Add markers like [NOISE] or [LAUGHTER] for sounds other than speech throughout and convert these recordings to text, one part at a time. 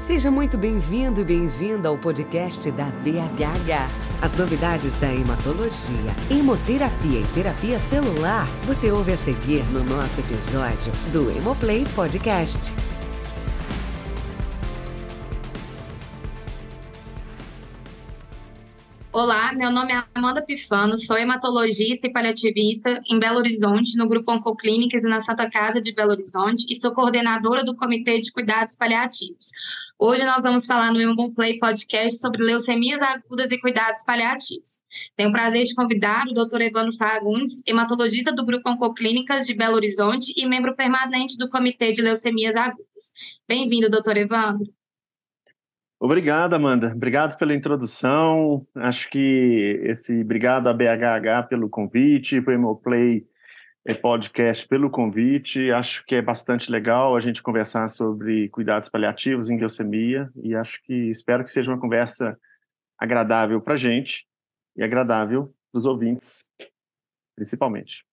Seja muito bem-vindo e bem-vinda ao podcast da BHH. As novidades da hematologia, hemoterapia e terapia celular você ouve a seguir no nosso episódio do Hemoplay Podcast. Olá, meu nome é Amanda Pifano, sou hematologista e paliativista em Belo Horizonte, no Grupo Oncoclínicas e na Santa Casa de Belo Horizonte, e sou coordenadora do Comitê de Cuidados Paliativos. Hoje nós vamos falar no Immune Play Podcast sobre leucemias agudas e cuidados paliativos. Tenho o prazer de convidar o Dr. Evandro Fagundes, hematologista do Grupo Oncoclínicas de Belo Horizonte e membro permanente do Comitê de Leucemias Agudas. Bem-vindo, doutor Evandro. Obrigado, Amanda. Obrigado pela introdução. Acho que esse obrigado a BHH pelo convite, para o Hemoplay eh, Podcast pelo convite. Acho que é bastante legal a gente conversar sobre cuidados paliativos em leucemia e acho que espero que seja uma conversa agradável para a gente e agradável para os ouvintes, principalmente.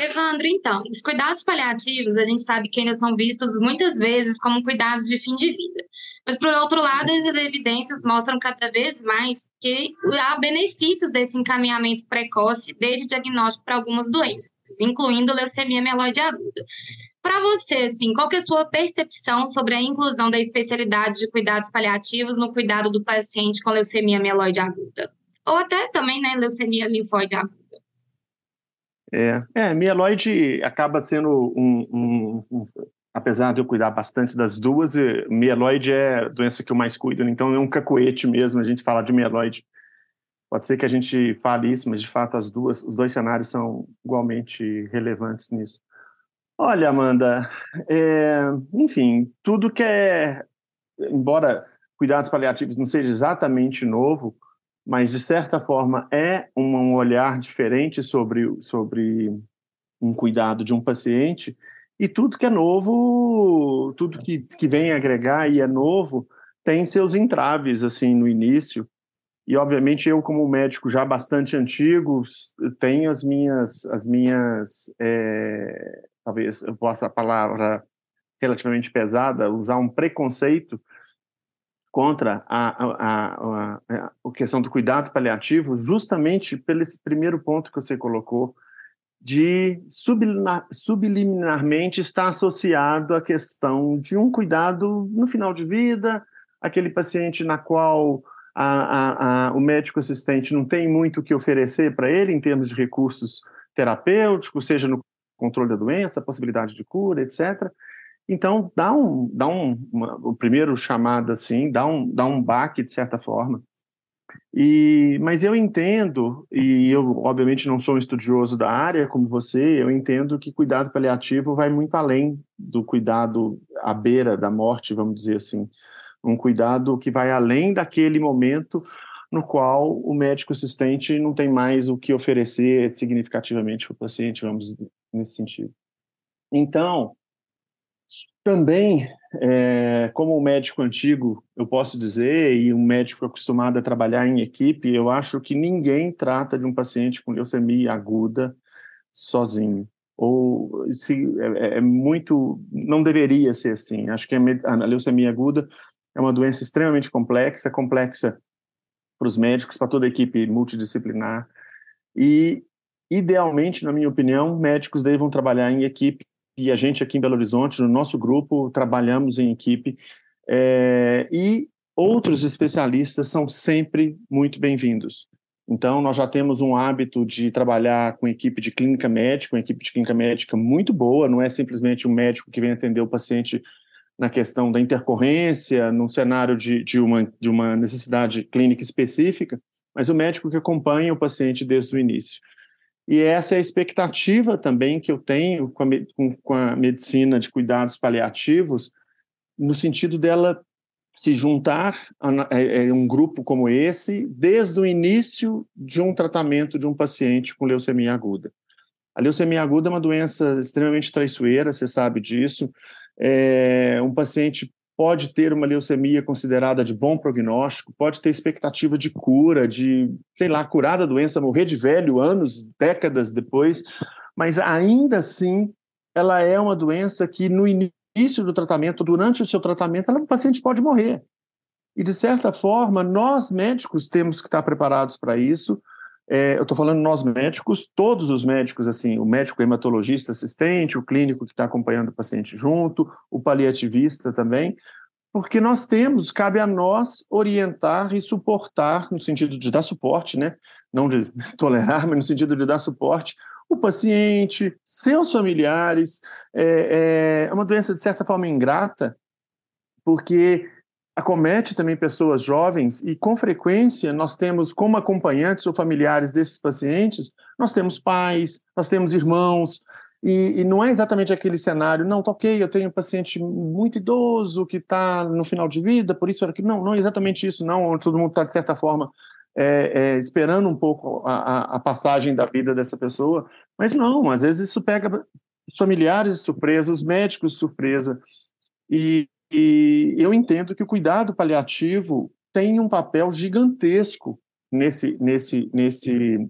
Evandro, então, os cuidados paliativos, a gente sabe que ainda são vistos muitas vezes como cuidados de fim de vida. Mas, por outro lado, as evidências mostram cada vez mais que há benefícios desse encaminhamento precoce desde o diagnóstico para algumas doenças, incluindo leucemia mieloide aguda. Para você, assim, qual é a sua percepção sobre a inclusão da especialidade de cuidados paliativos no cuidado do paciente com leucemia mieloide aguda? Ou até também, né, leucemia linfóide aguda? É, é mieloide acaba sendo um, um, um, apesar de eu cuidar bastante das duas, mieloide é a doença que eu mais cuido, né? então é um cacoete mesmo a gente falar de mieloide. Pode ser que a gente fale isso, mas de fato as duas, os dois cenários são igualmente relevantes nisso. Olha, Amanda, é, enfim, tudo que é, embora cuidados paliativos não seja exatamente novo, mas de certa forma é um olhar diferente sobre, sobre um cuidado de um paciente, e tudo que é novo, tudo que, que vem agregar e é novo, tem seus entraves assim no início. E obviamente eu como médico já bastante antigo tenho as minhas as minhas é, talvez eu possa a palavra relativamente pesada usar um preconceito contra a, a, a, a, a questão do cuidado paliativo, justamente pelo esse primeiro ponto que você colocou, de subliminar, subliminarmente estar associado à questão de um cuidado no final de vida, aquele paciente na qual a, a, o médico assistente não tem muito o que oferecer para ele em termos de recursos terapêuticos, seja no controle da doença, possibilidade de cura, etc. Então, dá um, dá um uma, o primeiro chamado assim, dá um, dá um baque de certa forma. E, mas eu entendo, e eu obviamente não sou um estudioso da área como você, eu entendo que cuidado paliativo vai muito além do cuidado à beira da morte, vamos dizer assim. Um cuidado que vai além daquele momento no qual o médico assistente não tem mais o que oferecer significativamente para o paciente, vamos nesse sentido. Então, também, é, como um médico antigo, eu posso dizer, e um médico acostumado a trabalhar em equipe, eu acho que ninguém trata de um paciente com leucemia aguda sozinho. Ou se, é, é muito. Não deveria ser assim. Acho que a, a leucemia aguda é uma doença extremamente complexa complexa para os médicos, para toda a equipe multidisciplinar. E, idealmente, na minha opinião, médicos devem trabalhar em equipe e a gente aqui em Belo Horizonte, no nosso grupo, trabalhamos em equipe, é, e outros especialistas são sempre muito bem-vindos. Então, nós já temos um hábito de trabalhar com equipe de clínica médica, uma equipe de clínica médica muito boa, não é simplesmente um médico que vem atender o paciente na questão da intercorrência, num cenário de, de, uma, de uma necessidade clínica específica, mas o médico que acompanha o paciente desde o início. E essa é a expectativa também que eu tenho com a, com, com a medicina de cuidados paliativos, no sentido dela se juntar a, a, a, um grupo como esse desde o início de um tratamento de um paciente com leucemia aguda. A leucemia aguda é uma doença extremamente traiçoeira, você sabe disso. É, um paciente pode ter uma leucemia considerada de bom prognóstico, pode ter expectativa de cura, de, sei lá, curar da doença, morrer de velho anos, décadas depois, mas ainda assim ela é uma doença que no início do tratamento, durante o seu tratamento, ela, o paciente pode morrer. E, de certa forma, nós médicos temos que estar preparados para isso. É, eu estou falando nós médicos, todos os médicos, assim, o médico hematologista assistente, o clínico que está acompanhando o paciente junto, o paliativista também, porque nós temos, cabe a nós orientar e suportar, no sentido de dar suporte, né? não de [LAUGHS] tolerar, mas no sentido de dar suporte, o paciente, seus familiares. É, é uma doença, de certa forma, ingrata, porque acomete também pessoas jovens e, com frequência, nós temos como acompanhantes ou familiares desses pacientes, nós temos pais, nós temos irmãos, e, e, não é exatamente aquele cenário, não, tá ok, eu tenho um paciente muito idoso que está no final de vida, por isso era que. Não, não é exatamente isso, não, todo mundo está, de certa forma, é, é, esperando um pouco a, a, passagem da vida dessa pessoa, mas não, às vezes isso pega os familiares surpresa, os médicos surpresa, e, e eu entendo que o cuidado paliativo tem um papel gigantesco nesse, nesse, nesse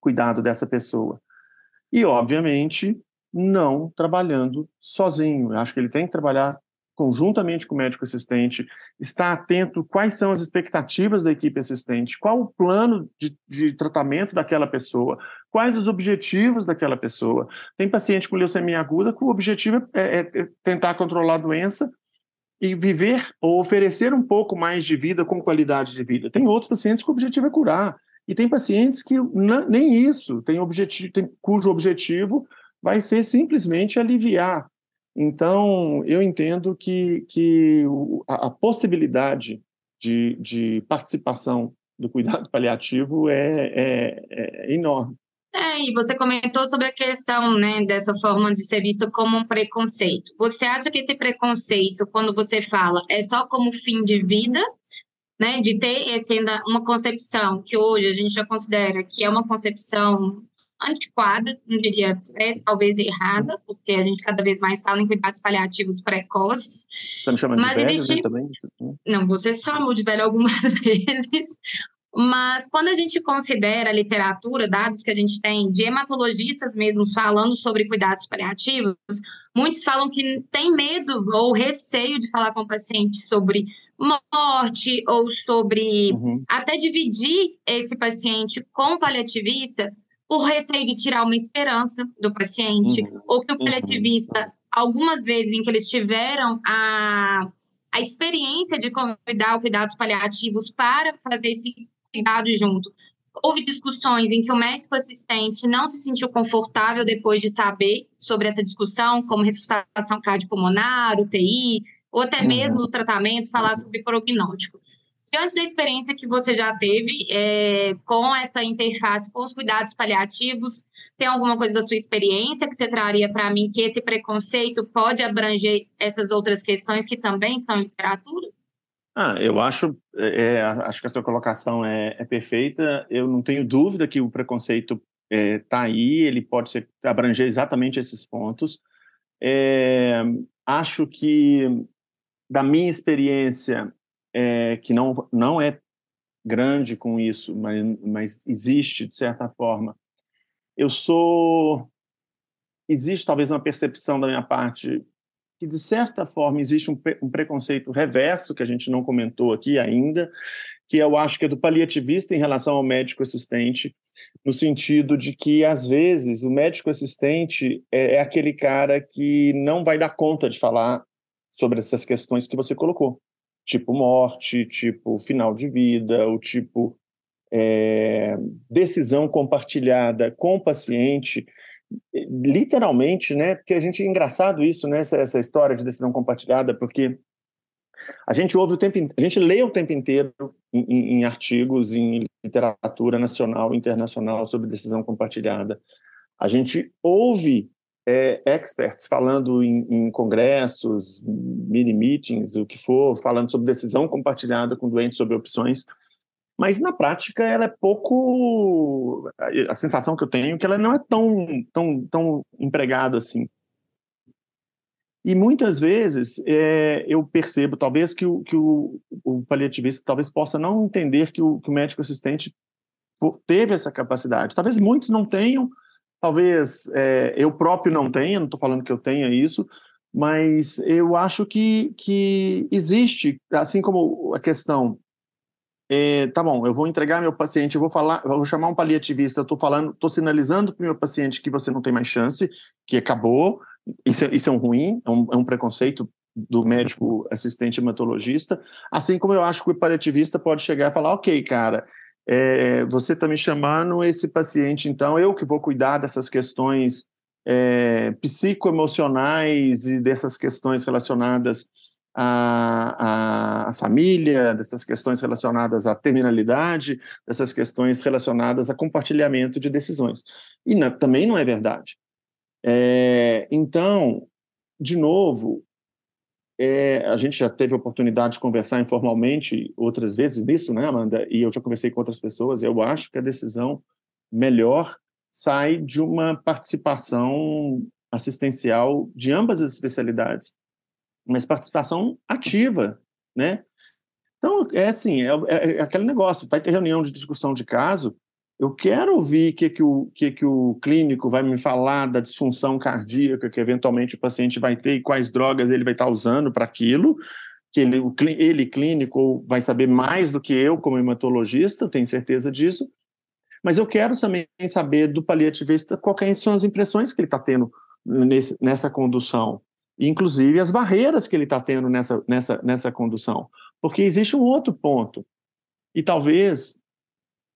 cuidado dessa pessoa. E, obviamente, não trabalhando sozinho. Eu acho que ele tem que trabalhar conjuntamente com o médico assistente, estar atento quais são as expectativas da equipe assistente, qual o plano de, de, tratamento daquela pessoa, quais os objetivos daquela pessoa. Tem paciente com leucemia aguda que o objetivo é, é, é tentar controlar a doença e viver ou oferecer um pouco mais de vida com qualidade de vida. Tem outros pacientes que o objetivo é curar. E tem pacientes que nem isso, tem objetivo, tem, cujo objetivo vai ser simplesmente aliviar. Então, eu entendo que, que a, a possibilidade de, de, participação do cuidado [LAUGHS] paliativo é, é, é enorme. É, e você comentou sobre a questão né, dessa forma de ser visto como um preconceito. Você acha que esse preconceito, quando você fala, é só como fim de vida né, de ter esse ainda uma concepção que hoje a gente já considera que é uma concepção antiquada, não diria é, talvez errada, porque a gente cada vez mais fala em cuidados paliativos precoces. Tá me mas de velho, existe... né, também? Não, você chamou de velho algumas [LAUGHS] vezes, mas quando a gente considera a literatura, dados que a gente tem de hematologistas mesmo falando sobre cuidados paliativos, muitos falam que tem medo ou receio de falar com o paciente sobre morte ou sobre uhum. até dividir esse paciente com o paliativista por receio de tirar uma esperança do paciente, uhum. ou que o paliativista, uhum. algumas vezes em que eles tiveram a, a experiência de convidar cuidados paliativos para fazer esse cuidado junto, houve discussões em que o médico assistente não se sentiu confortável depois de saber sobre essa discussão, como ressuscitação cardiopulmonar, UTI, ou até uhum. mesmo no tratamento, falar sobre prognóstico. Diante da experiência que você já teve é, com essa interface com os cuidados paliativos, tem alguma coisa da sua experiência que você traria para mim que esse preconceito pode abranger essas outras questões que também estão em literatura? Ah, eu acho, é, é acho que a sua colocação é, é, perfeita. Eu não tenho dúvida que o preconceito está é, aí, ele pode ser, abranger exatamente esses pontos. É, acho que da minha experiência, é, que não, não é grande com isso, mas, mas existe de certa forma, eu sou. Existe talvez uma percepção da minha parte que, de certa forma, existe um, um preconceito reverso, que a gente não comentou aqui ainda, que eu acho que é do paliativista em relação ao médico assistente, no sentido de que, às vezes, o médico assistente é, é aquele cara que não vai dar conta de falar sobre essas questões que você colocou, tipo morte, tipo final de vida, o tipo é, decisão compartilhada com o paciente, literalmente, né? Porque a gente é engraçado isso, né? Essa, essa história de decisão compartilhada, porque a gente ouve o tempo, a gente lê o tempo inteiro em, em, artigos, em literatura nacional internacional sobre decisão compartilhada. A gente ouve é, experts falando em, em, congressos, mini meetings, o que for, falando sobre decisão compartilhada com doentes sobre opções, mas na prática ela é pouco. A sensação que eu tenho é que ela não é tão, tão, tão empregada assim. E muitas vezes é, eu percebo, talvez, que, o, que o, o paliativista talvez possa não entender que o, que o médico assistente teve essa capacidade. Talvez muitos não tenham, Talvez é, eu próprio não tenha, não estou falando que eu tenha isso, Mas eu acho que, que existe, assim como a questão é, tá bom, eu vou entregar meu paciente, eu vou falar, eu vou chamar um paliativista, estou falando, estou sinalizando para o meu paciente que você não tem mais chance, que acabou, isso, é, isso é um ruim, é um, é um preconceito do médico assistente hematologista, assim como eu acho que o paliativista pode chegar e falar, ok, cara, é, você está me chamando esse paciente, então eu que vou cuidar dessas questões é, psicoemocionais e dessas questões relacionadas à, à, família, dessas questões relacionadas à terminalidade, dessas questões relacionadas a compartilhamento de decisões. E na, também não é verdade. É, então, de novo, é, a gente já teve a oportunidade de conversar informalmente outras vezes nisso, né, Amanda? E eu já conversei com outras pessoas. Eu acho que a decisão melhor sai de uma participação assistencial de ambas as especialidades, mas participação ativa, né? Então, é assim, é, é, é aquele negócio, vai ter reunião de discussão de caso, eu quero ouvir o que, que, o, que, que o clínico vai me falar da disfunção cardíaca que eventualmente o paciente vai ter e quais drogas ele vai estar usando para aquilo, que ele, ele, clínico, vai saber mais do que eu como hematologista, tenho certeza disso, mas eu quero também saber do paliativista quais são as impressões que ele está tendo nesse, nessa condução, inclusive as barreiras que ele está tendo nessa, nessa, nessa condução. Porque existe um outro ponto, e talvez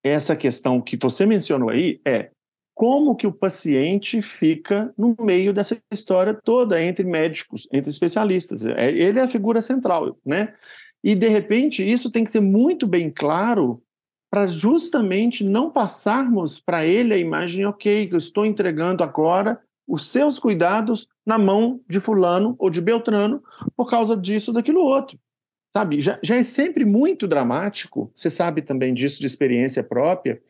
essa questão que você mencionou aí é como que o paciente fica no meio dessa história toda entre médicos, entre especialistas. É, ele é a figura central, né? E de repente isso tem que ser muito bem claro para justamente não passarmos para ele a imagem, ok, que eu estou entregando agora os seus cuidados na mão de fulano ou de Beltrano por causa disso, daquilo outro. Sabe, já, já é sempre muito dramático, você sabe também disso de experiência própria,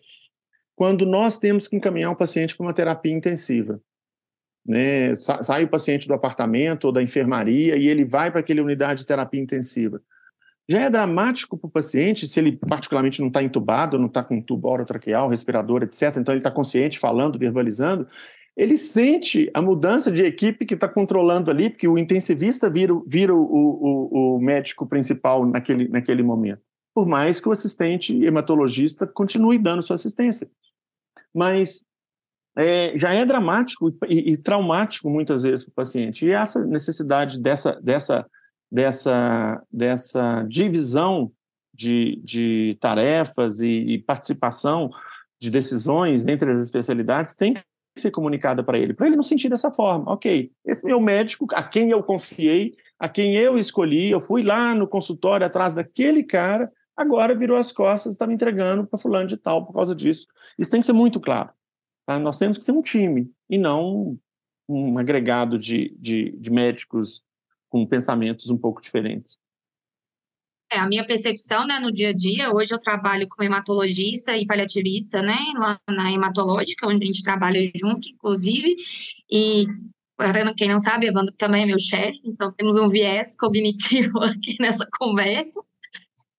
quando nós temos que encaminhar um paciente para uma terapia intensiva. Né? Sai o paciente do apartamento ou da enfermaria e ele vai para aquela unidade de terapia intensiva já é dramático para o paciente, se ele particularmente não está entubado, não está com tubo orotraqueal, respirador, etc., então ele está consciente, falando, verbalizando, ele sente a mudança de equipe que está controlando ali, porque o intensivista vira, vira o, o, o, médico principal naquele, naquele momento, por mais que o assistente hematologista continue dando sua assistência. Mas é, já é dramático e, e traumático muitas vezes para o paciente. E essa necessidade dessa, dessa dessa, dessa divisão de, de tarefas e, e participação de decisões entre as especialidades tem que ser comunicada para ele, para ele não sentir dessa forma. Ok, esse meu médico, a quem eu confiei, a quem eu escolhi, eu fui lá no consultório atrás daquele cara, agora virou as costas, está me entregando para fulano de tal por causa disso. Isso tem que ser muito claro. Tá? Nós temos que ser um time e não um agregado de, de, de médicos com pensamentos um pouco diferentes. É, a minha percepção, né, no dia a dia, hoje eu trabalho como hematologista e paliativista, né, lá na hematológica, onde a gente trabalha junto, inclusive, e para quem não sabe, Evandro também é meu chefe, então temos um viés cognitivo [LAUGHS] aqui nessa conversa.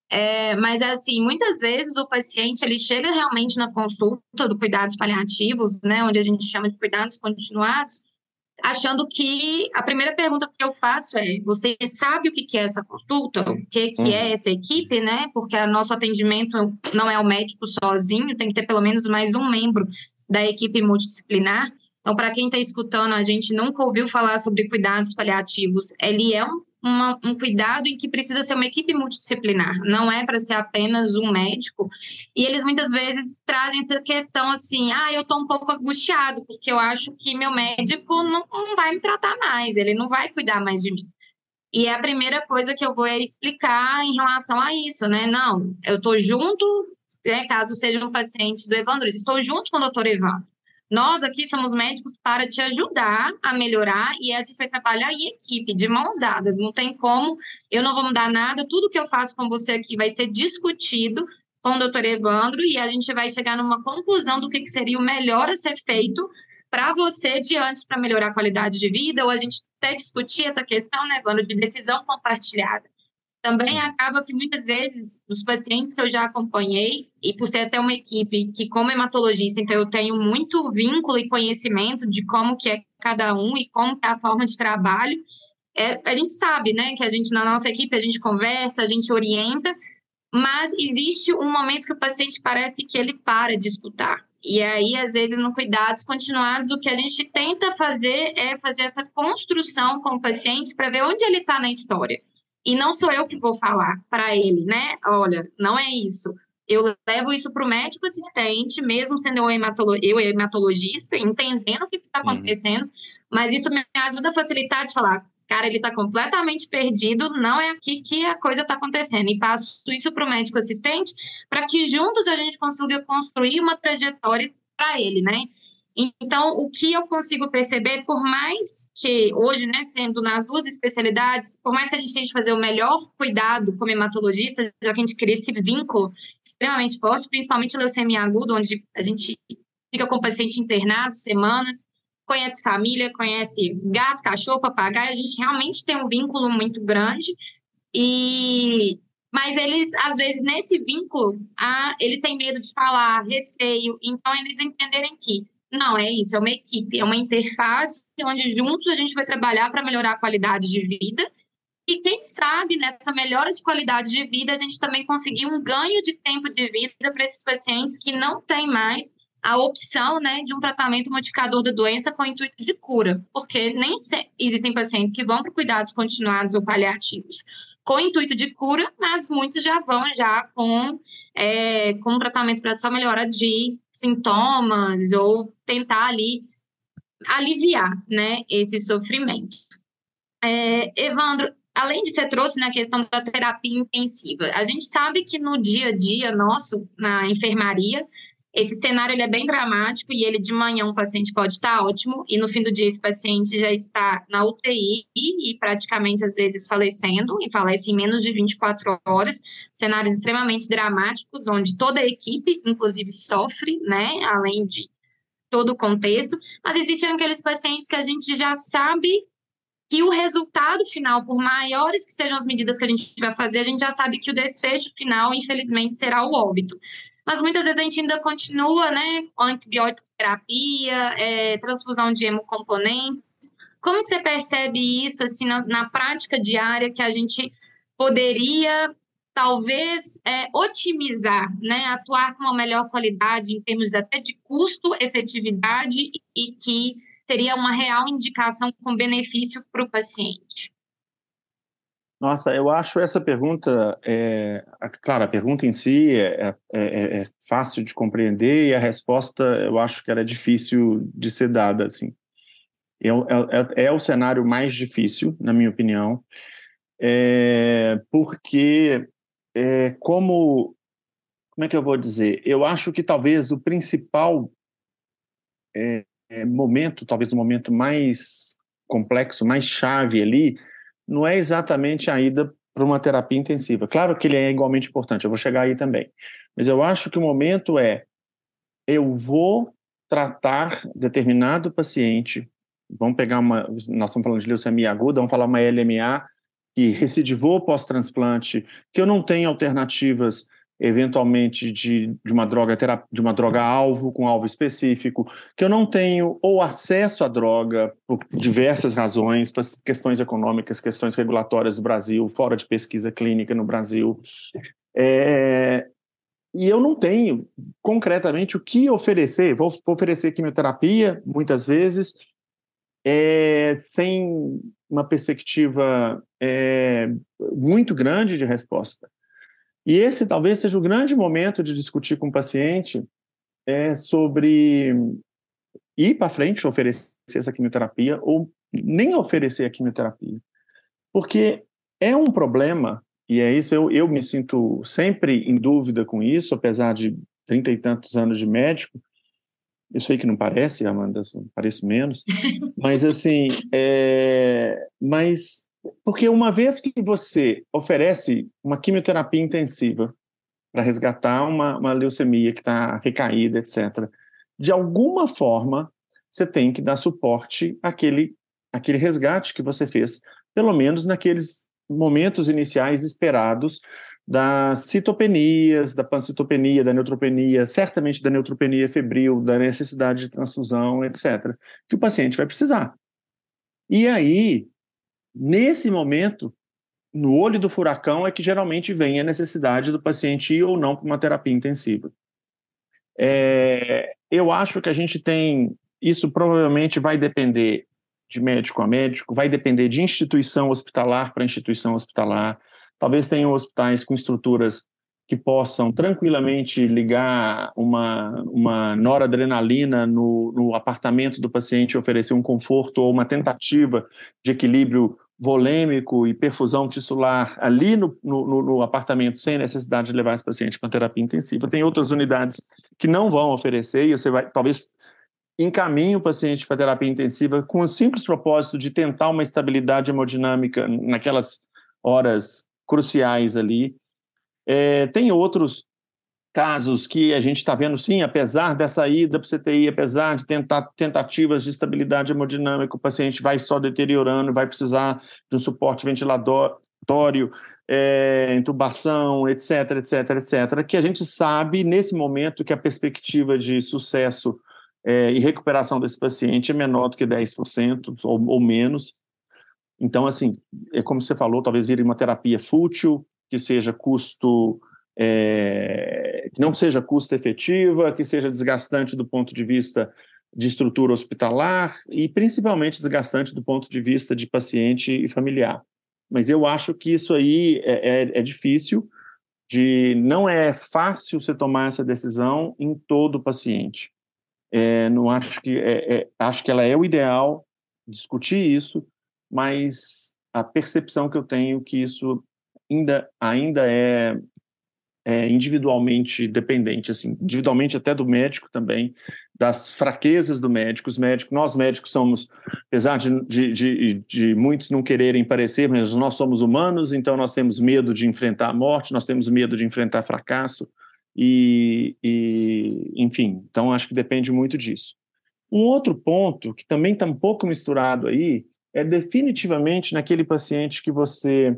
É, mas assim, muitas vezes o paciente ele chega realmente na consulta do cuidados paliativos, né, onde a gente chama de cuidados continuados, achando que a primeira pergunta que eu faço é: você sabe o que é essa consulta? O que, que é uhum. essa equipe, né? Porque o nosso atendimento não é o médico sozinho, tem que ter pelo menos mais um membro da equipe multidisciplinar. Então, para quem está escutando, a gente nunca ouviu falar sobre cuidados paliativos. Ele é um uma, um cuidado em que precisa ser uma equipe multidisciplinar, não é para ser apenas um médico. E eles muitas vezes trazem essa questão assim: ah, eu estou um pouco angustiado, porque eu acho que meu médico não, não vai me tratar mais, ele não vai cuidar mais de mim. E é a primeira coisa que eu vou explicar em relação a isso, né? Não, eu estou junto, né, caso seja um paciente do Evandro, estou junto com o doutor Evandro. Nós aqui somos médicos para te ajudar a melhorar e a gente vai trabalhar em equipe, de mãos dadas. Não tem como, eu não vou mudar nada, tudo que eu faço com você aqui vai ser discutido com o doutor Evandro e a gente vai chegar numa conclusão do que, que seria o melhor a ser feito para você diante para melhorar a qualidade de vida, ou a gente até discutir essa questão, né, Evandro, de decisão compartilhada. Também acaba que muitas vezes, os pacientes que eu já acompanhei, e por ser até uma equipe que, como hematologista, então eu tenho muito vínculo e conhecimento de como que é cada um e como é a forma de trabalho, é, a gente sabe, né, que a gente, na nossa equipe, a gente conversa, a gente orienta, mas existe um momento que o paciente parece que ele para de escutar. E aí, às vezes, no cuidados continuados, o que a gente tenta fazer é fazer essa construção com o paciente para ver onde ele está na história. E não sou eu que vou falar para ele, né? Olha, não é isso. Eu levo isso para o médico assistente, mesmo sendo eu, hematolo eu hematologista, entendendo o que está uhum. acontecendo, uhum. mas isso me ajuda a facilitar de falar, cara, ele está completamente perdido, não é aqui que a coisa está acontecendo. E passo isso para o médico assistente para que juntos a gente consiga construir uma trajetória para ele, né? Então, o que eu consigo perceber, por mais que hoje, né, sendo nas duas especialidades, por mais que a gente tente fazer o melhor cuidado como hematologista, já que a gente cria esse vínculo extremamente forte, principalmente leucemia aguda, onde a gente fica com o paciente internado semanas, conhece família, conhece gato, cachorro, papagaio, a gente realmente tem um vínculo muito grande. E mas eles às vezes nesse vínculo, ah, ele tem medo de falar, receio, então eles entenderem que não, é isso, é uma equipe, é uma interface onde juntos a gente vai trabalhar para melhorar a qualidade de vida. E quem sabe nessa melhora de qualidade de vida a gente também conseguir um ganho de tempo de vida para esses pacientes que não têm mais a opção né, de um tratamento modificador da doença com intuito de cura, porque nem existem pacientes que vão para cuidados continuados ou paliativos com intuito de cura, mas muitos já vão já com, é, com um tratamento para só melhora de sintomas ou tentar ali aliviar né, esse sofrimento. É, Evandro, além de você trouxe na questão da terapia intensiva, a gente sabe que no dia a dia nosso, na enfermaria, esse cenário ele é bem dramático e ele de manhã um paciente pode estar ótimo e no fim do dia esse paciente já está na UTI e praticamente às vezes falecendo e falece em menos de 24 horas. Cenários extremamente dramáticos onde toda a equipe, inclusive, sofre, né, além de todo o contexto. Mas existem aqueles pacientes que a gente já sabe que o resultado final, por maiores que sejam as medidas que a gente vai fazer, a gente já sabe que o desfecho final, infelizmente, será o óbito mas muitas vezes a gente ainda continua, né, com antibiótico terapia, é, transfusão de hemocomponentes. Como você percebe isso, assim, na, na prática diária, que a gente poderia, talvez, é, otimizar, né, atuar com uma melhor qualidade em termos até de custo, efetividade e que teria uma real indicação com benefício para o paciente? Nossa, eu acho essa pergunta, é, claro, a pergunta em si é, é, é, é, fácil de compreender e a resposta eu acho que era difícil de ser dada, assim. É, é, é o cenário mais difícil, na minha opinião, porque como, como é que eu vou dizer? Eu acho que talvez o principal momento, talvez o momento mais complexo, mais chave ali, não é exatamente a ida para uma terapia intensiva. Claro que ele é igualmente importante, eu vou chegar aí também. Mas eu acho que o momento é eu vou tratar determinado paciente, vamos pegar uma, nós estamos falando de leucemia aguda, vamos falar uma LMA que recidivou pós-transplante, que eu não tenho alternativas eventualmente de, de uma droga de uma droga alvo com alvo específico, que eu não tenho ou acesso à droga por diversas razões, por questões econômicas, questões regulatórias do Brasil, fora de pesquisa clínica no Brasil. É, e eu não tenho concretamente o que oferecer. Vou, vou oferecer quimioterapia, muitas vezes, é, sem uma perspectiva é, muito grande de resposta. E esse talvez seja o grande momento de discutir com o paciente é, sobre ir para frente, oferecer essa quimioterapia ou nem oferecer a quimioterapia. Porque é um problema, e é isso, eu, eu me sinto sempre em dúvida com isso, apesar de trinta e tantos anos de médico. Eu sei que não parece, Amanda, parece menos, [LAUGHS] mas assim, é, mas porque uma vez que você oferece uma quimioterapia intensiva para resgatar uma, uma leucemia que está recaída, etc., de alguma forma você tem que dar suporte àquele, àquele resgate que você fez, pelo menos naqueles momentos iniciais esperados das citopenias, da pancitopenia, da neutropenia, certamente da neutropenia febril, da necessidade de transfusão, etc., que o paciente vai precisar. E aí, nesse momento, no olho do furacão, é que geralmente vem a necessidade do paciente ir ou não para uma terapia intensiva. É, eu acho que a gente tem. Isso provavelmente vai depender de médico a médico, vai depender de instituição hospitalar para instituição hospitalar. Talvez tenham hospitais com estruturas que possam tranquilamente ligar uma, uma noradrenalina no, no apartamento do paciente e oferecer um conforto ou uma tentativa de equilíbrio volêmico e perfusão tissular ali no, no, no, apartamento, sem necessidade de levar esse paciente para terapia intensiva. Tem outras unidades que não vão oferecer, e você vai, talvez, encaminhe o paciente para terapia intensiva com o simples propósito de tentar uma estabilidade hemodinâmica naquelas horas cruciais ali, é, tem outros casos que a gente está vendo, sim, apesar dessa ida para o CTI, apesar de tentar tentativas de estabilidade hemodinâmica, o paciente vai só deteriorando, vai precisar de um suporte ventilatório, é, intubação, etc, etc, etc, que a gente sabe nesse momento que a perspectiva de sucesso é, e recuperação desse paciente é menor do que 10% ou, ou menos. Então, assim, é como você falou, talvez vire uma terapia fútil, que seja custo é, que não seja custo efetiva, que seja desgastante do ponto de vista de estrutura hospitalar e principalmente desgastante do ponto de vista de paciente e familiar. Mas eu acho que isso aí é, é, é difícil, de não é fácil você tomar essa decisão em todo paciente. É, não acho que é, é, acho que ela é o ideal discutir isso, mas a percepção que eu tenho que isso ainda, ainda é, é, individualmente dependente, assim, individualmente até do médico também, das fraquezas do médico. Os médicos, nós médicos somos, apesar de, de, de, de, muitos não quererem parecer, mas nós somos humanos, então nós temos medo de enfrentar a morte, nós temos medo de enfrentar fracasso, e, e enfim, então acho que depende muito disso. Um outro ponto que também está um pouco misturado aí é definitivamente naquele paciente que você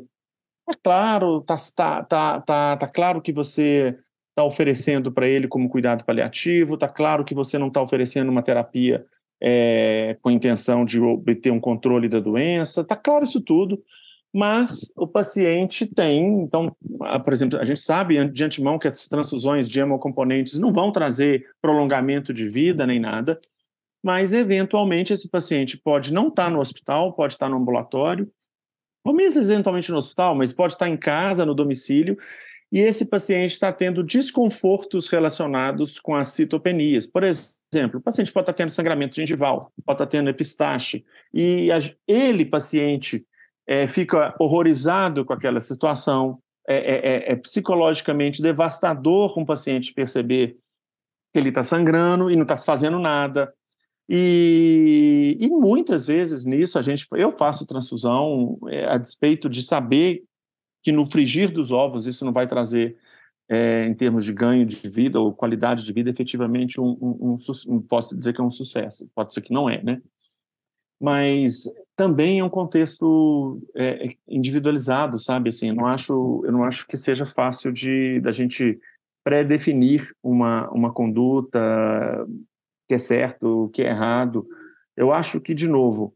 Tá claro, tá, tá, tá, tá, tá claro que você está oferecendo para ele como cuidado paliativo, tá claro que você não está oferecendo uma terapia é, com intenção de obter um controle da doença, tá claro isso tudo, mas o paciente tem, então, por exemplo, a gente sabe de antemão que as transfusões de hemocomponentes não vão trazer prolongamento de vida nem nada, mas eventualmente esse paciente pode não estar tá no hospital, pode estar tá no ambulatório, mesmo eventualmente no hospital, mas pode estar em casa, no domicílio, e esse paciente está tendo desconfortos relacionados com as citopenias. Por exemplo, o paciente pode estar tendo sangramento gengival, pode estar tendo epistaxe, e ele, paciente, é, fica horrorizado com aquela situação, é, é, é, é psicologicamente devastador o paciente perceber que ele está sangrando e não está fazendo nada, e, e, muitas vezes nisso a gente, eu faço transfusão é, a despeito de saber que no frigir dos ovos isso não vai trazer, é, em termos de ganho de vida ou qualidade de vida, efetivamente um, um, um, posso dizer que é um sucesso, pode ser que não é, né? Mas também é um contexto é, individualizado, sabe? Assim, eu não acho, eu não acho que seja fácil de da gente pré-definir uma, uma conduta que é certo, o que é errado. Eu acho que, de novo,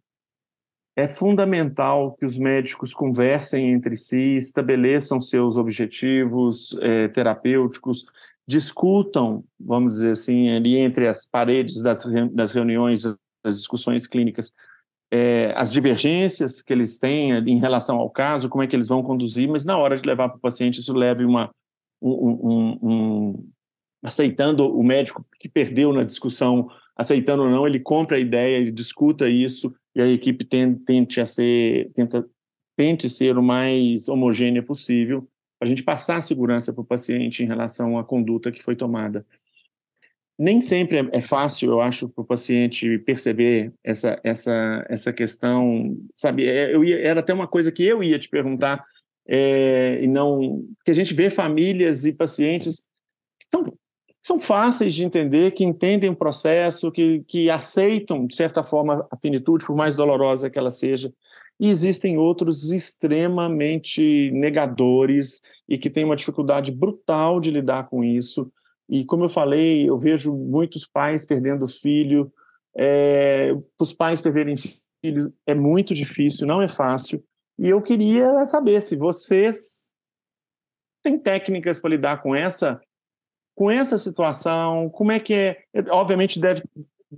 é fundamental que os médicos conversem entre si, estabeleçam seus objetivos é, terapêuticos, discutam, vamos dizer assim, ali entre as paredes das, das reuniões, das discussões clínicas, é, as divergências que eles têm em relação ao caso, como é que eles vão conduzir, mas na hora de levar para o paciente, isso leve uma, um, um, aceitando o médico que perdeu na discussão, aceitando ou não, ele compra a ideia, ele discuta isso e a equipe tente, a ser, tenta, tente ser o mais homogênea possível para a gente passar a segurança para o paciente em relação à conduta que foi tomada. Nem sempre é, é fácil, eu acho, para o paciente perceber essa, essa, essa questão, sabe? É, eu ia, era até uma coisa que eu ia te perguntar, é, e não que a gente vê famílias e pacientes que estão são fáceis de entender, que entendem o processo, que, que aceitam, de certa forma, a finitude, por mais dolorosa que ela seja. E existem outros extremamente negadores e que têm uma dificuldade brutal de lidar com isso. E, como eu falei, eu vejo muitos pais perdendo filho. É, os pais perderem filhos é muito difícil, não é fácil. E eu queria saber se vocês têm técnicas para lidar com essa com essa situação, como é que é? Obviamente deve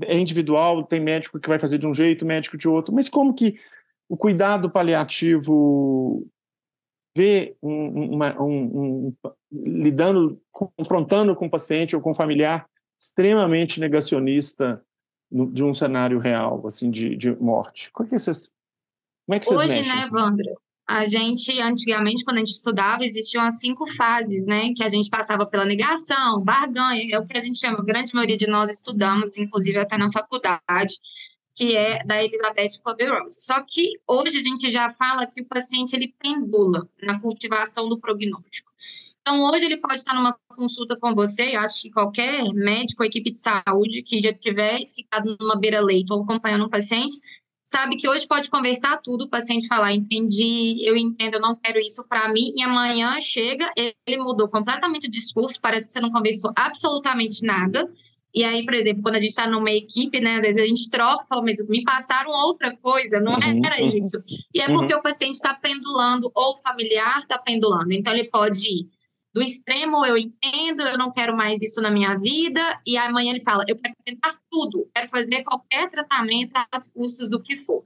é individual, tem médico que vai fazer de um jeito, médico de outro, mas como que o cuidado paliativo vê um, uma, um, um, lidando, confrontando com o paciente ou com o familiar extremamente negacionista de um cenário real, assim, de, de morte. Como é que vocês, como é que vocês Hoje, mexem? né, Vandra, a gente, antigamente, quando a gente estudava, existiam as cinco fases, né? Que a gente passava pela negação, barganha, é o que a gente chama, a grande maioria de nós estudamos, inclusive até na faculdade, que é da Elizabeth Kubler-Ross. Só que hoje a gente já fala que o paciente ele pendula na cultivação do prognóstico. Então, hoje ele pode estar numa consulta com você, eu acho que qualquer médico equipe de saúde que já tiver ficado numa beira-leito ou acompanhando um paciente, sabe que hoje pode conversar tudo, o paciente falar, entendi, eu entendo, eu não quero isso para mim, e amanhã chega, ele mudou completamente o discurso, parece que você não conversou absolutamente nada, e aí, por exemplo, quando a gente está numa equipe, né, às vezes a gente troca, fala, mas me passaram outra coisa, não uhum, era uhum. isso. E é porque uhum. o paciente está pendulando, ou o familiar está pendulando, então ele pode ir do extremo, eu entendo, eu não quero mais isso na minha vida, e amanhã ele fala, eu quero tentar tudo, quero fazer qualquer tratamento às custas do que for.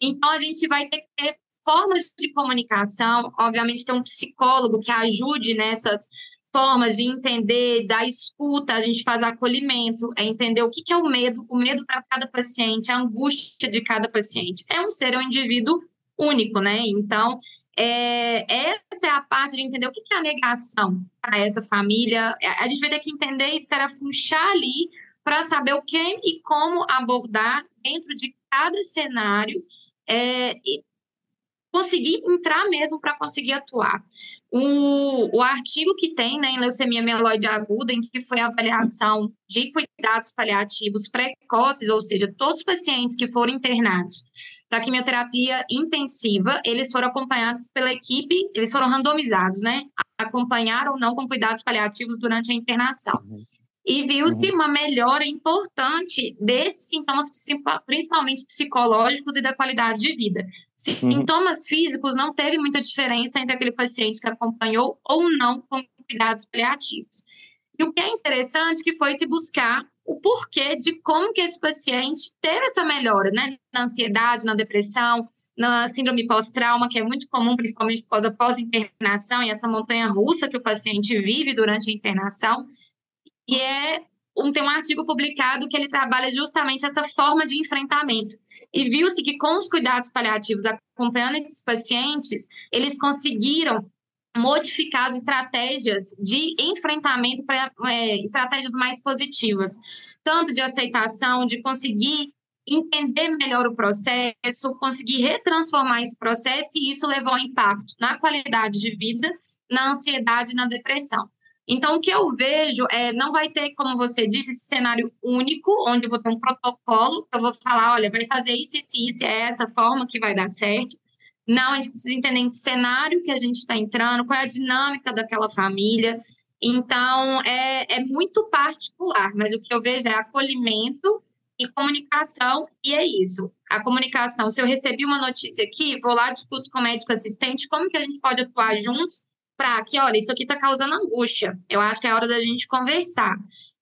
Então, a gente vai ter que ter formas de comunicação, obviamente ter um psicólogo que ajude nessas formas de entender, da escuta, a gente faz acolhimento, é entender o que, é o medo, o medo para cada paciente, a angústia de cada paciente. É um ser, é um indivíduo único, né? Então, é, essa é a parte de entender o que, é a negação para essa família. A gente vai ter que entender e escarafunchar ali para saber o que e como abordar dentro de cada cenário é, e conseguir entrar mesmo para conseguir atuar. O, o artigo que tem né, em leucemia mieloide aguda, em que foi a avaliação de cuidados paliativos precoces, ou seja, todos os pacientes que foram internados para quimioterapia intensiva, eles foram acompanhados pela equipe, eles foram randomizados, né? Acompanhar ou não com cuidados paliativos durante a internação. Uhum. E viu-se uhum. uma melhora importante desses sintomas, principalmente psicológicos e da qualidade de vida. Uhum. Sintomas físicos não teve muita diferença entre aquele paciente que acompanhou ou não com cuidados paliativos. E o que é interessante que foi se buscar o porquê de como que esse paciente teve essa melhora, né? Na ansiedade, na depressão, na síndrome pós-trauma, que é muito comum, principalmente por causa pós-internação, e essa montanha russa que o paciente vive durante a internação. E é um, tem um artigo publicado que ele trabalha justamente essa forma de enfrentamento. E viu-se que com os cuidados paliativos acompanhando esses pacientes, eles conseguiram modificar as estratégias de enfrentamento para é, estratégias mais positivas, tanto de aceitação, de conseguir entender melhor o processo, conseguir retransformar esse processo, e isso levou a impacto na qualidade de vida, na ansiedade e na depressão. Então, o que eu vejo é, não vai ter, como você disse, esse cenário único, onde eu vou ter um protocolo, eu vou falar, olha, vai fazer isso, isso, isso, é essa forma que vai dar certo. Não, a gente precisa entender em que cenário que a gente está entrando, qual é a dinâmica daquela família. Então, é, é muito particular, mas o que eu vejo é acolhimento e comunicação, e é isso. A comunicação, se eu recebi uma notícia aqui, vou lá, discuto com o médico assistente, como que a gente pode atuar juntos para que, olha, isso aqui está causando angústia. Eu acho que é hora da gente conversar.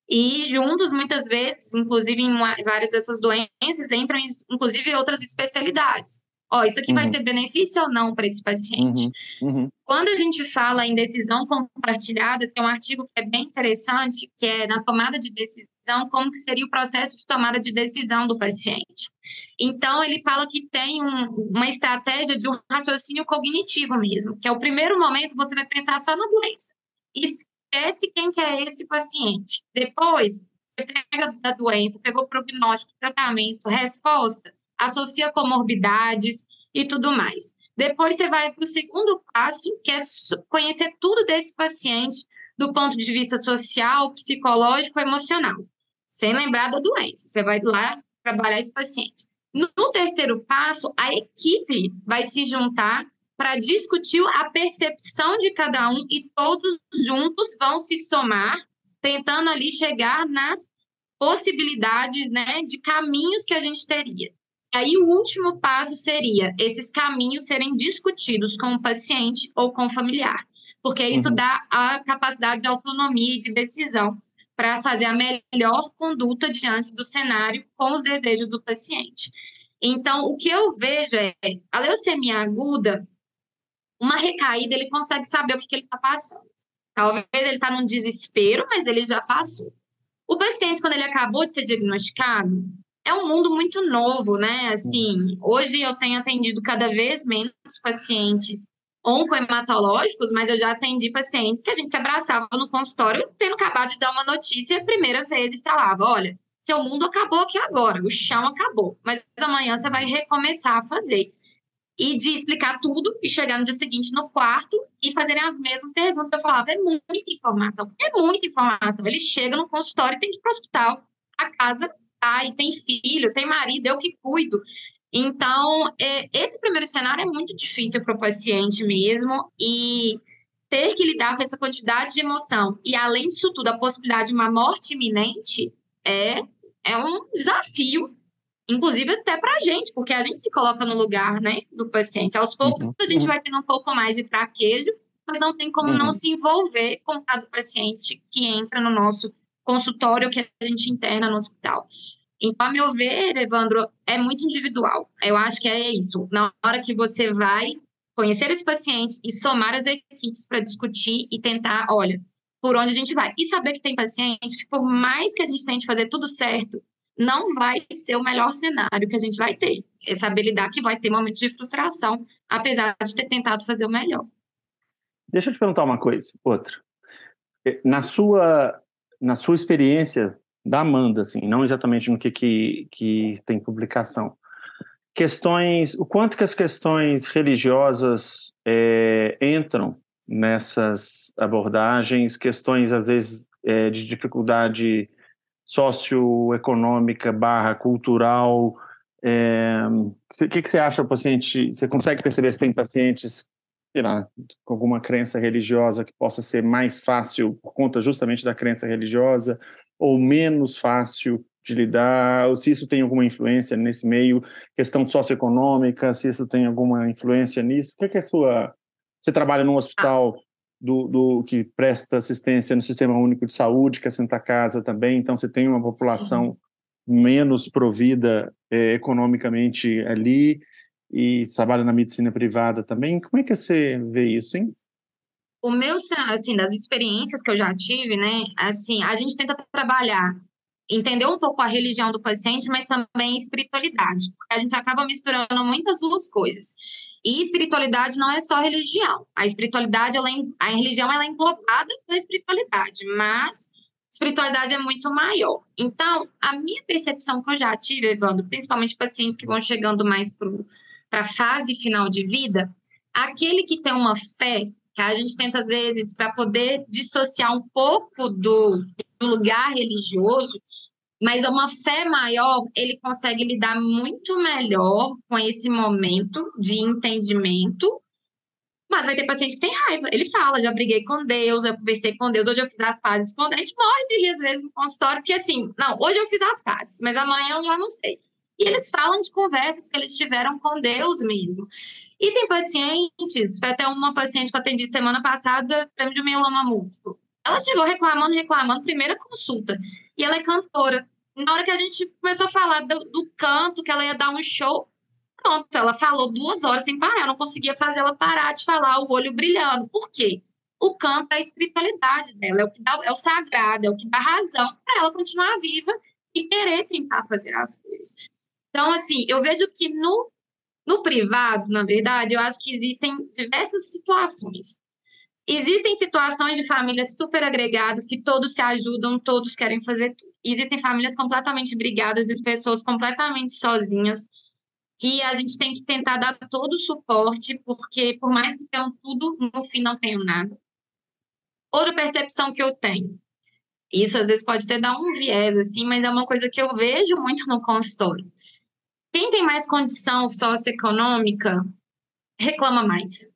E juntos, muitas vezes, inclusive em várias dessas doenças, entram, inclusive, outras especialidades ó, isso aqui uhum. vai ter benefício ou não para esse paciente. Uhum. Uhum. Quando a gente fala em decisão compartilhada, tem um artigo que é bem interessante, que é na tomada de decisão, como que seria o processo de tomada de decisão do paciente. Então, ele fala que tem um, uma estratégia de um raciocínio cognitivo mesmo, que é o primeiro momento você vai pensar só na doença. Esquece quem que é esse paciente. Depois, você pega da doença, pegou prognóstico, tratamento, resposta, associa comorbidades e tudo mais. Depois você vai para o segundo passo, que é conhecer tudo desse paciente do ponto de vista social, psicológico, emocional, sem lembrar da doença. Você vai lá trabalhar esse paciente. No terceiro passo, a equipe vai se juntar para discutir a percepção de cada um e todos juntos vão se somar, tentando ali chegar nas possibilidades, né, de caminhos que a gente teria. Aí o último passo seria esses caminhos serem discutidos com o paciente ou com o familiar, porque isso uhum. dá a capacidade de autonomia e de decisão para fazer a melhor conduta diante do cenário com os desejos do paciente. Então, o que eu vejo é a leucemia aguda, uma recaída, ele consegue saber o que, que ele está passando. Talvez ele está num desespero, mas ele já passou. O paciente, quando ele acabou de ser diagnosticado, é um mundo muito novo, né? Assim, hoje eu tenho atendido cada vez menos pacientes oncohematológicos, mas eu já atendi pacientes que a gente se abraçava no consultório, tendo acabado de dar uma notícia a primeira vez e falava: olha, seu mundo acabou aqui agora, o chão acabou, mas amanhã você vai recomeçar a fazer. E de explicar tudo e chegar no dia seguinte no quarto e fazerem as mesmas perguntas. Eu falava: é muita informação, é muita informação. Ele chega no consultório e tem que ir para o hospital. A casa tá, e tem filho, tem marido, eu que cuido. Então, é, esse primeiro cenário é muito difícil para o paciente mesmo, e ter que lidar com essa quantidade de emoção, e além disso tudo, a possibilidade de uma morte iminente, é, é um desafio, inclusive até para a gente, porque a gente se coloca no lugar né, do paciente. Aos poucos, uhum. a gente uhum. vai tendo um pouco mais de traquejo, mas não tem como uhum. não se envolver com cada paciente que entra no nosso consultório que a gente interna no hospital. Então, a meu ver, Evandro, é muito individual. Eu acho que é isso. Na hora que você vai conhecer esse paciente e somar as equipes para discutir e tentar, olha, por onde a gente vai. E saber que tem paciente que, por mais que a gente tente fazer tudo certo, não vai ser o melhor cenário que a gente vai ter. É saber lidar que vai ter momentos de frustração, apesar de ter tentado fazer o melhor. Deixa eu te perguntar uma coisa, outra. Na sua, na sua experiência da Amanda, assim, não exatamente no que, que, que tem publicação. Questões, o quanto que as questões religiosas é, entram nessas abordagens, questões às vezes é, de dificuldade socioeconômica barra cultural. O é, que, que você acha, paciente? Você consegue perceber se tem pacientes lá, com alguma crença religiosa que possa ser mais fácil por conta justamente da crença religiosa, ou menos fácil de lidar, ou se isso tem alguma influência nesse meio, questão socioeconômica, se isso tem alguma influência nisso. O que é, que é a sua. Você trabalha num hospital do, do que presta assistência no Sistema Único de Saúde, que é Santa Casa também, então você tem uma população Sim. menos provida é, economicamente ali e trabalha na medicina privada também. Como é que você vê isso, hein? o meu, assim, das experiências que eu já tive, né, assim, a gente tenta trabalhar, entender um pouco a religião do paciente, mas também espiritualidade, porque a gente acaba misturando muitas duas coisas. E espiritualidade não é só religião. A espiritualidade, ela é, a religião, ela é englobada na espiritualidade, mas espiritualidade é muito maior. Então, a minha percepção que eu já tive, Evandro, principalmente pacientes que vão chegando mais para a fase final de vida, aquele que tem uma fé que a gente tenta, às vezes, para poder dissociar um pouco do, do lugar religioso, mas é uma fé maior, ele consegue lidar muito melhor com esse momento de entendimento. Mas vai ter paciente que tem raiva. Ele fala, já briguei com Deus, eu conversei com Deus, hoje eu fiz as pazes com Deus. A gente morre de rir às vezes no consultório, porque assim, não, hoje eu fiz as pazes, mas amanhã eu já não sei. E eles falam de conversas que eles tiveram com Deus mesmo. E tem pacientes, foi até uma paciente que eu atendi semana passada, prêmio de mieloma múltiplo. Ela chegou reclamando, reclamando, primeira consulta. E ela é cantora. Na hora que a gente começou a falar do, do canto, que ela ia dar um show, pronto, ela falou duas horas sem parar. Eu não conseguia fazer ela parar de falar, o olho brilhando. Por quê? O canto é a espiritualidade dela, é o, que dá, é o sagrado, é o que dá razão para ela continuar viva e querer tentar fazer as coisas. Então, assim, eu vejo que no no privado, na verdade, eu acho que existem diversas situações. Existem situações de famílias super agregadas que todos se ajudam, todos querem fazer tudo. Existem famílias completamente brigadas, e pessoas completamente sozinhas, que a gente tem que tentar dar todo o suporte, porque por mais que tenham tudo, no fim não tenham nada. Outra percepção que eu tenho, isso às vezes pode até dar um viés, assim, mas é uma coisa que eu vejo muito no consultório. Quem tem mais condição socioeconômica reclama mais.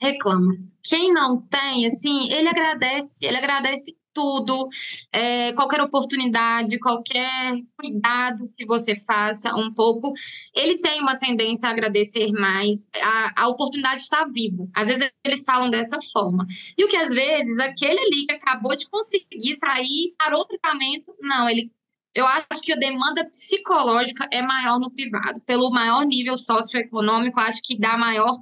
Reclama. Quem não tem, assim, ele agradece, ele agradece tudo, é, qualquer oportunidade, qualquer cuidado que você faça um pouco, ele tem uma tendência a agradecer mais. A, a oportunidade está vivo. Às vezes eles falam dessa forma. E o que às vezes aquele ali que acabou de conseguir sair, parou o tratamento, não, ele eu acho que a demanda psicológica é maior no privado. Pelo maior nível socioeconômico, acho que dá maior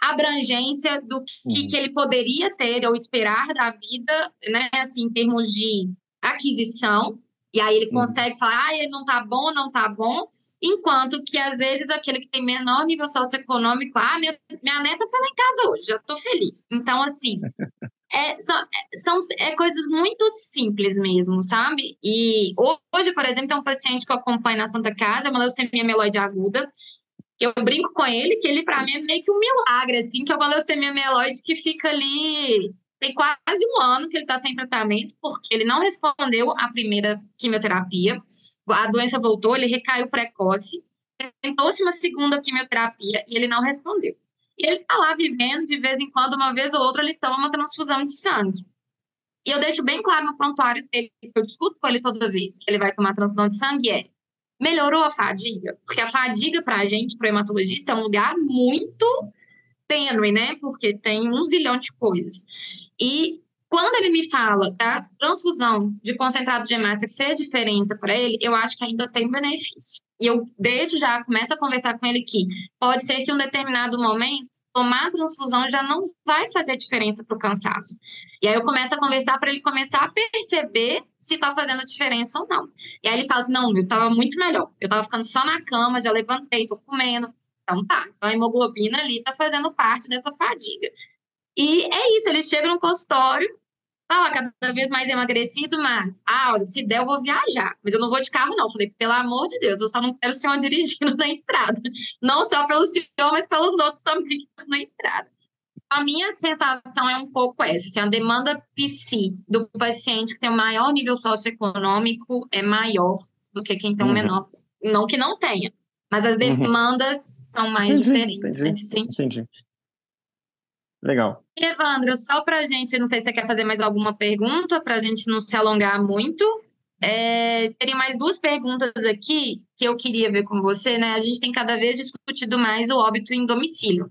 abrangência do que, uhum. que ele poderia ter ou esperar da vida, né, assim, em termos de aquisição. E aí ele uhum. consegue falar, ah, ele não tá bom, não tá bom. Enquanto que, às vezes, aquele que tem menor nível socioeconômico, ah, minha, minha neta foi lá em casa hoje, já tô feliz. Então, assim, [LAUGHS] é, são, é, são é coisas muito simples mesmo, sabe? E hoje, por exemplo, tem um paciente que eu acompanho na Santa Casa, uma leucemia mieloide aguda. Eu brinco com ele que ele, para mim, é meio que um milagre, assim, que é uma leucemia mieloide que fica ali. Tem quase um ano que ele está sem tratamento, porque ele não respondeu à primeira quimioterapia. A doença voltou, ele recaiu precoce. Tentou-se uma segunda quimioterapia e ele não respondeu. Ele está lá vivendo, de vez em quando, uma vez ou outra, ele toma uma transfusão de sangue. E eu deixo bem claro no prontuário dele, que eu discuto com ele toda vez que ele vai tomar transfusão de sangue, é melhorou a fadiga? Porque a fadiga para a gente, para o hematologista, é um lugar muito tênue, né? Porque tem um zilhão de coisas. E quando ele me fala que a transfusão de concentrado de hemácia fez diferença para ele, eu acho que ainda tem benefício. E eu, desde já, começo a conversar com ele que pode ser que em um determinado momento, tomar transfusão já não vai fazer diferença para o cansaço. E aí eu começo a conversar para ele começar a perceber se está fazendo diferença ou não. E aí ele fala assim: não, eu estava muito melhor. Eu estava ficando só na cama, já levantei, estou comendo. Então tá, então a hemoglobina ali está fazendo parte dessa fadiga. E é isso, eles chegam no consultório, ah, cada vez mais emagrecido, mas, ah, olha, se der eu vou viajar, mas eu não vou de carro não. Falei, pelo amor de Deus, eu só não quero o senhor [LAUGHS] dirigindo na estrada. Não só pelo senhor, mas pelos outros também que estão na estrada. A minha sensação é um pouco essa, assim, a demanda PC do paciente que tem o maior nível socioeconômico é maior do que quem tem um uhum. menor, não que não tenha, mas as uhum. demandas uhum. são mais entendi, diferentes entendi, nesse sentido. Entendi. Legal. E, Evandro, só para a gente, não sei se você quer fazer mais alguma pergunta, para a gente não se alongar muito. É, teria mais duas perguntas aqui que eu queria ver com você, né? A gente tem cada vez discutido mais o óbito em domicílio.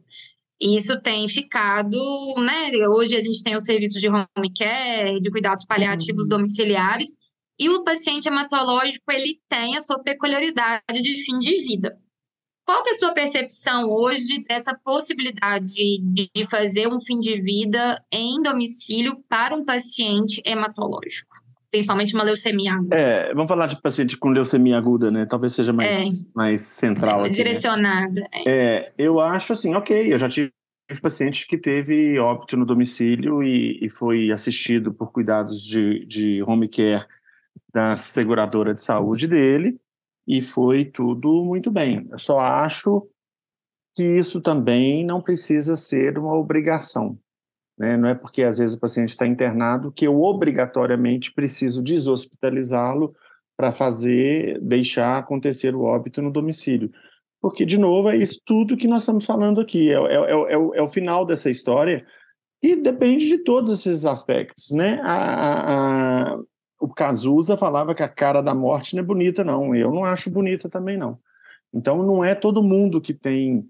E isso tem ficado, né? Hoje a gente tem os serviços de home care, de cuidados paliativos uhum. domiciliares, e o paciente hematológico ele tem a sua peculiaridade de fim de vida. Qual é a sua percepção hoje dessa possibilidade de fazer um fim de vida em domicílio para um paciente hematológico? Principalmente uma leucemia aguda. É, vamos falar de paciente com leucemia aguda, né? Talvez seja mais, é. mais central. É, aqui, direcionada. Né? É. eu acho assim, ok, eu já tive paciente que teve óbito no domicílio e, e foi assistido por cuidados de, de home care da seguradora de saúde dele e foi tudo muito bem. Eu só acho que isso também não precisa ser uma obrigação. Né? Não é porque às vezes o paciente está internado que eu obrigatoriamente preciso deshospitalizá-lo para fazer, deixar acontecer o óbito no domicílio. Porque, de novo, é isso tudo que nós estamos falando aqui. É, é, é, é o, é o, final dessa história e depende de todos esses aspectos. Né? A, a, o Cazuza falava que a cara da morte não é bonita, não. Eu não acho bonita também, não. Então, não é todo mundo que tem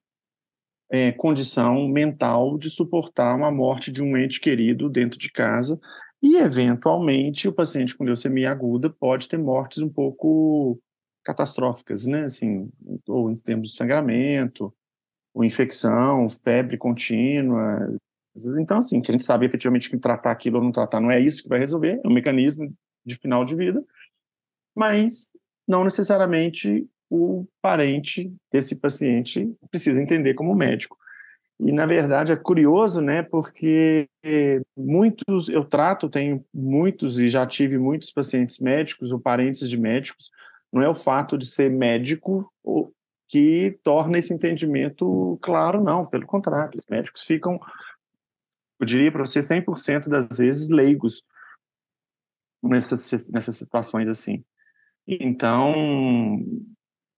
é, condição mental de suportar uma morte de um ente querido dentro de casa. E, eventualmente, o paciente com leucemia aguda pode ter mortes um pouco catastróficas, né? Assim, ou em termos de sangramento, ou infecção, febre contínua. Então, assim, que a gente sabe efetivamente que tratar aquilo ou não tratar não é isso que vai resolver, é um mecanismo de final de vida, mas não necessariamente o parente desse paciente precisa entender como médico. E, na verdade, é curioso, né, porque muitos, eu trato, tenho muitos e já tive muitos pacientes médicos ou parentes de médicos, não é o fato de ser médico que torna esse entendimento claro, não, pelo contrário, os médicos ficam, eu diria para você, 100% das vezes leigos nessas, nessas situações assim. Então,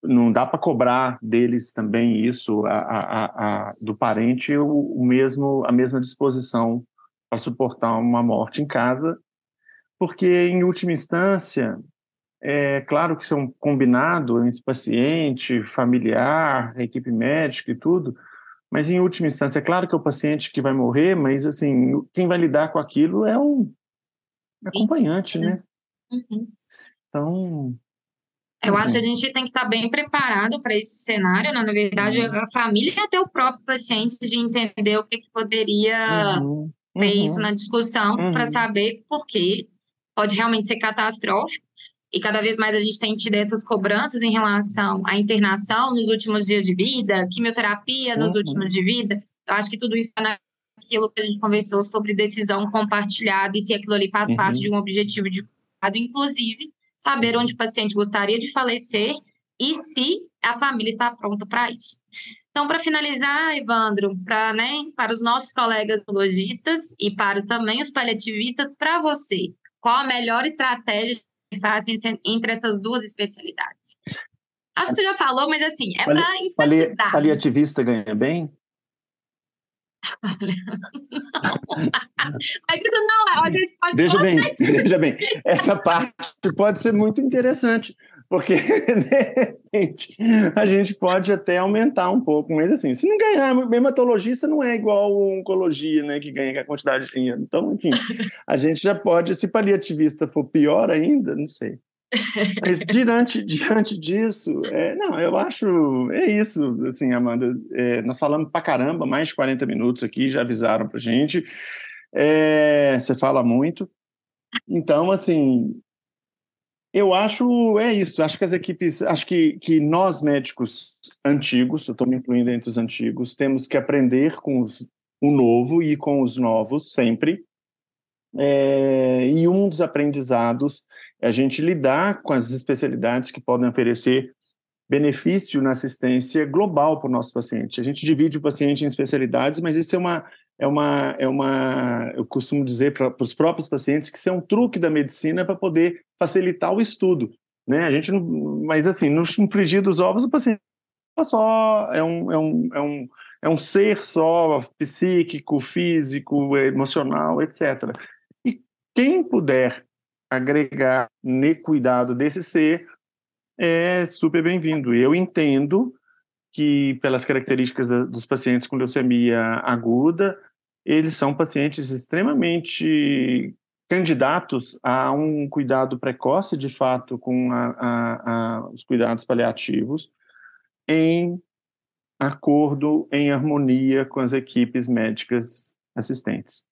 não dá para cobrar deles também isso, a, a, a, do parente, o, o, mesmo, a mesma disposição para suportar uma morte em casa, porque, em última instância, é claro que isso é um combinado entre paciente, familiar, equipe médica e tudo, mas em última instância, é claro que é o paciente que vai morrer, mas assim, quem vai lidar com aquilo é o acompanhante, né? Uhum. Então. Eu acho que a gente tem que estar bem preparado para esse cenário, né? na verdade, uhum. a família até o próprio paciente de entender o que, que poderia uhum. ter isso uhum. na discussão para uhum. saber por quê. Pode realmente ser catastrófico. E cada vez mais a gente tem tido essas cobranças em relação à internação nos últimos dias de vida, quimioterapia nos uhum. últimos de vida. Eu acho que tudo isso está naquilo que a gente conversou sobre decisão compartilhada e se aquilo ali faz uhum. parte de um objetivo de cuidado, inclusive saber onde o paciente gostaria de falecer e se a família está pronta para isso. Então, para finalizar, Evandro, pra, né, para os nossos colegas lojistas e para os, também os paliativistas, para você, qual a melhor estratégia de fazem entre essas duas especialidades? Acho que você já falou, mas assim, é para enfatizar. Paliativista ganha bem? Mas isso não é. A gente pode veja bem, [LAUGHS] veja bem, essa parte pode ser muito interessante, porque [LAUGHS] de repente a gente pode até aumentar um pouco, mas assim, se não ganhar, hematologista não é igual oncologia, né, que ganha a quantidade de dinheiro. Então, enfim, a gente já pode, se paliativista for pior ainda, não sei. Mas diante, [LAUGHS] diante disso, é, não, eu acho, é isso, assim, Amanda, é, nós falamos pra caramba, mais de 40 minutos aqui, já avisaram pra gente, é, você fala muito, então, assim, eu acho, é isso, acho que as equipes, acho que, que nós médicos antigos, eu estou me incluindo entre os antigos, temos que aprender com os, o novo e com os novos, sempre, é, e um dos aprendizados é a gente lidar com as especialidades que podem oferecer benefício na assistência global para o nosso paciente. A gente divide o paciente em especialidades, mas isso é uma, é uma, é uma eu costumo dizer para os próprios pacientes que isso é um truque da medicina para poder facilitar o estudo. Né? A gente não, mas assim, no infligir dos ovos, o paciente é só é um, é um, é um, é um ser só psíquico, físico, emocional, etc. E quem puder agregar no cuidado desse ser é super bem-vindo. Eu entendo que, pelas características da, dos pacientes com leucemia aguda, eles são pacientes extremamente candidatos a um cuidado precoce, de fato, com a, a, a, os cuidados paliativos, em acordo, em harmonia com as equipes médicas assistentes.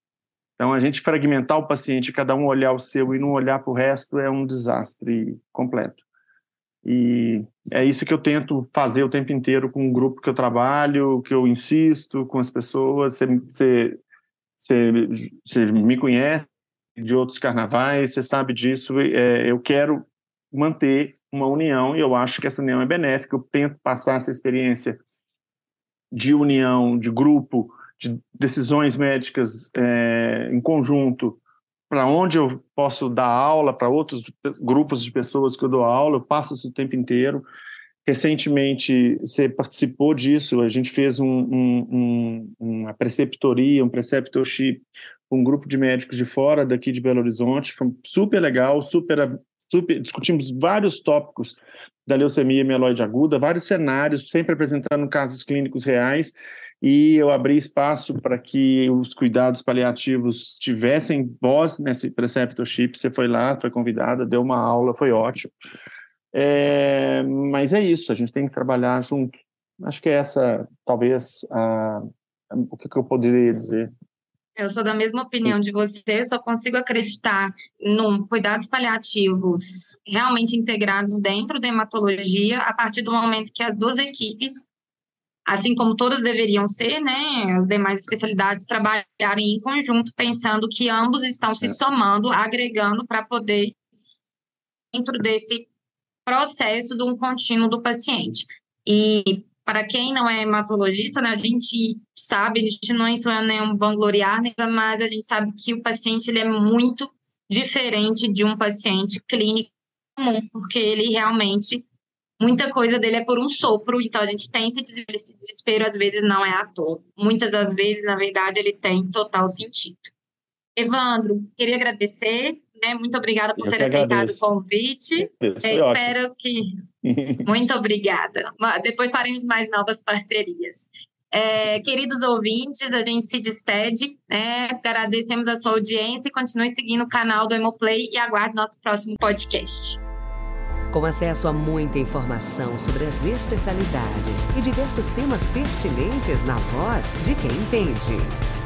Então, a gente fragmentar o paciente, cada um olhar o seu e não olhar para o resto, é um desastre completo. E é isso que eu tento fazer o tempo inteiro com o grupo que eu trabalho, que eu insisto com as pessoas. Você, me conhece de outros carnavais, você sabe disso. É, eu quero manter uma união e eu acho que essa união é benéfica. Eu tento passar essa experiência de união, de grupo, de decisões médicas é, em conjunto, para onde eu posso dar aula, para outros grupos de pessoas que eu dou aula, eu passo isso o tempo inteiro. Recentemente, você participou disso, a gente fez um, um, um, uma preceptoria, um preceptorship, com um grupo de médicos de fora daqui de Belo Horizonte, foi super legal, super, super discutimos vários tópicos da leucemia mieloide aguda, vários cenários, sempre apresentando casos clínicos reais, e eu abri espaço para que os cuidados paliativos tivessem voz nesse preceptorship. Você foi lá, foi convidada, deu uma aula, foi ótimo. É, mas é isso, a gente tem que trabalhar junto. Acho que é essa, talvez, a, o que, que eu poderia dizer. Eu sou da mesma opinião de você, só consigo acreditar num cuidados paliativos realmente integrados dentro da hematologia a partir do momento que as duas equipes assim como todas deveriam ser, né, as demais especialidades trabalharem em conjunto, pensando que ambos estão se é. somando, agregando para poder dentro desse processo de um contínuo do paciente. E para quem não é hematologista, né, a gente sabe, a gente não é nenhum vangloriar, mas a gente sabe que o paciente ele é muito diferente de um paciente clínico comum, porque ele realmente muita coisa dele é por um sopro, então a gente tem esse desespero, esse desespero às vezes não é à toa. Muitas das vezes, na verdade, ele tem total sentido. Evandro, queria agradecer Né? Muito obrigada por Eu ter aceitado o convite. Espero que. [LAUGHS] Muito obrigada. Depois faremos mais novas parcerias. É, queridos ouvintes, a gente se despede, né? Agradecemos a sua audiência e continue seguindo o canal do Hemoplay e aguarde nosso próximo podcast. Com acesso a muita informação sobre as especialidades e diversos temas pertinentes na voz de quem entende.